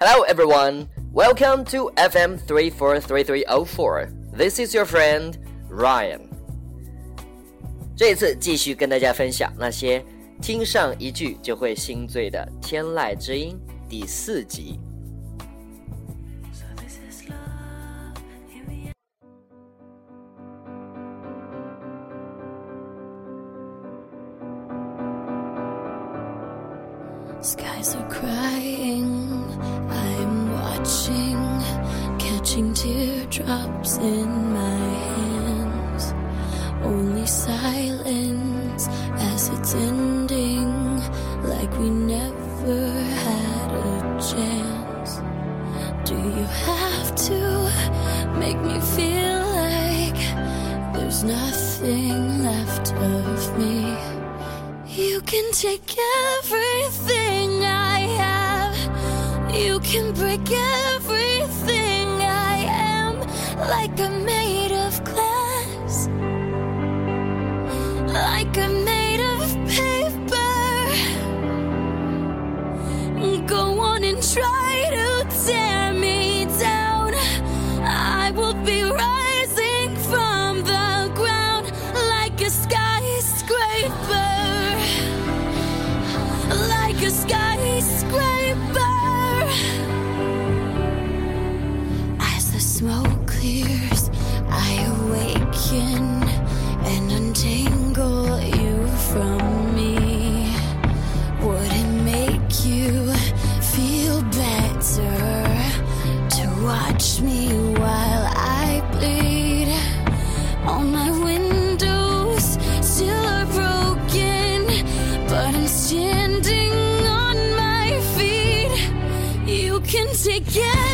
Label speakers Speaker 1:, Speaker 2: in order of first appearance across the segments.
Speaker 1: hello everyone welcome to fm three four three three four this is your friend ryan 这一次继续跟大家分享那些听上一句就会心醉的天籁之音第四集
Speaker 2: pretending like we never had a chance. Do you have to make me feel like there's nothing left of me? You can take everything I have, you can break everything I am like I'm made of glass. Like I'm made begin.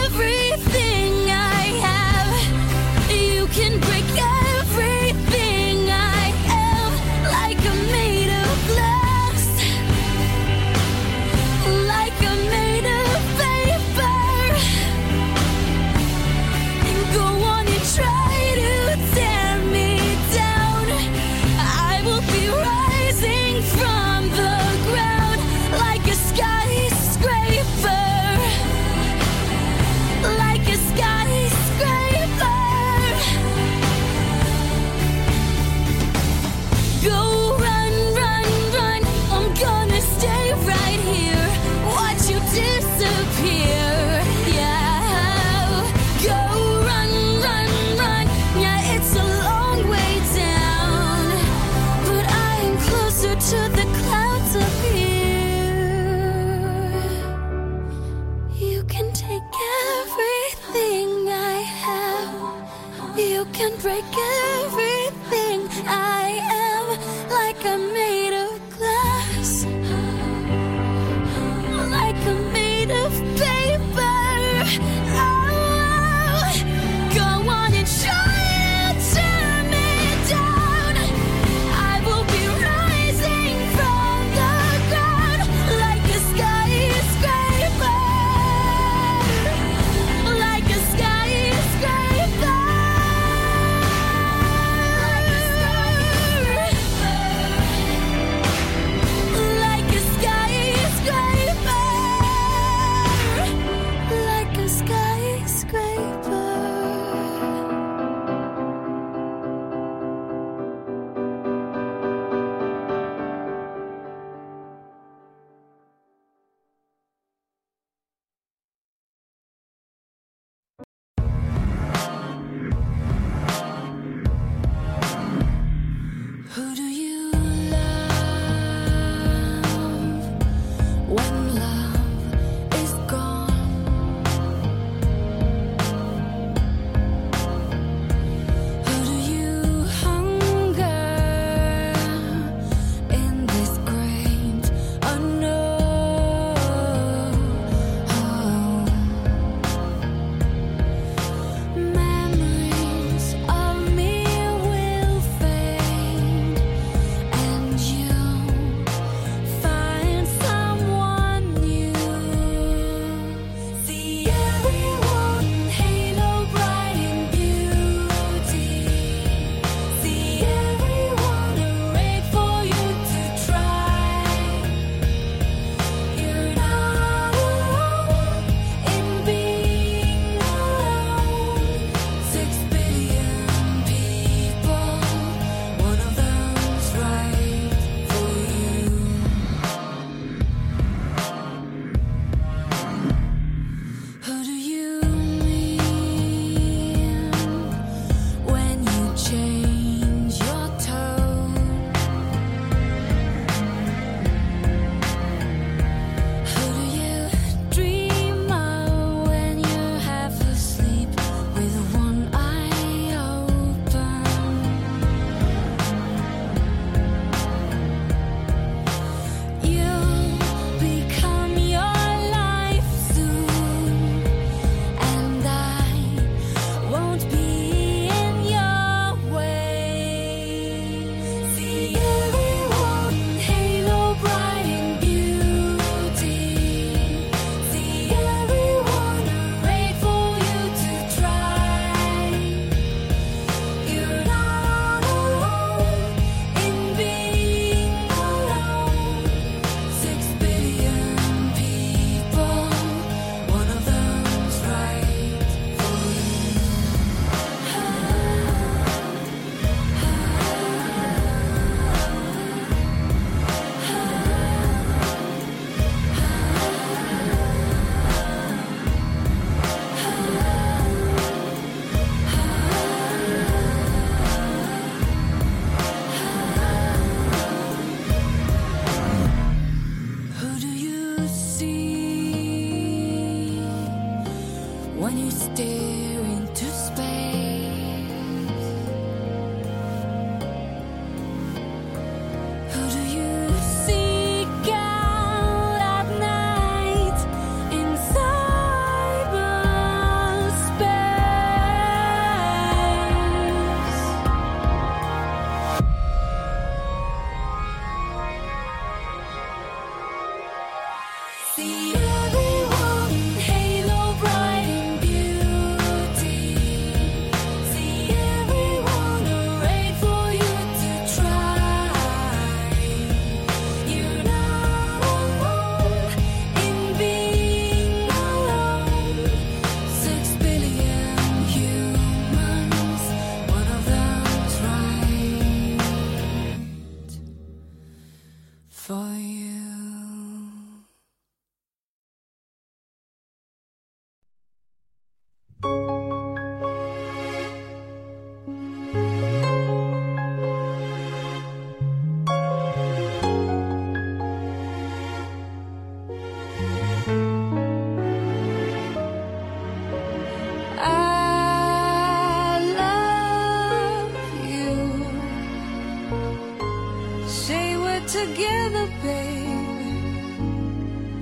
Speaker 2: together, baby,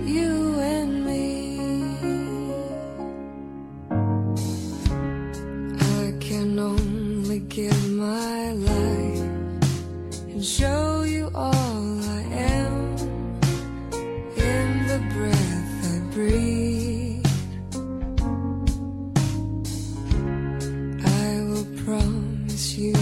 Speaker 2: you and me. I can only give my life and show you all I am in the breath I breathe. I will promise you.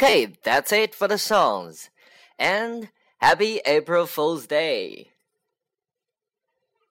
Speaker 1: Okay, that's it for the songs. And happy April Fool's Day!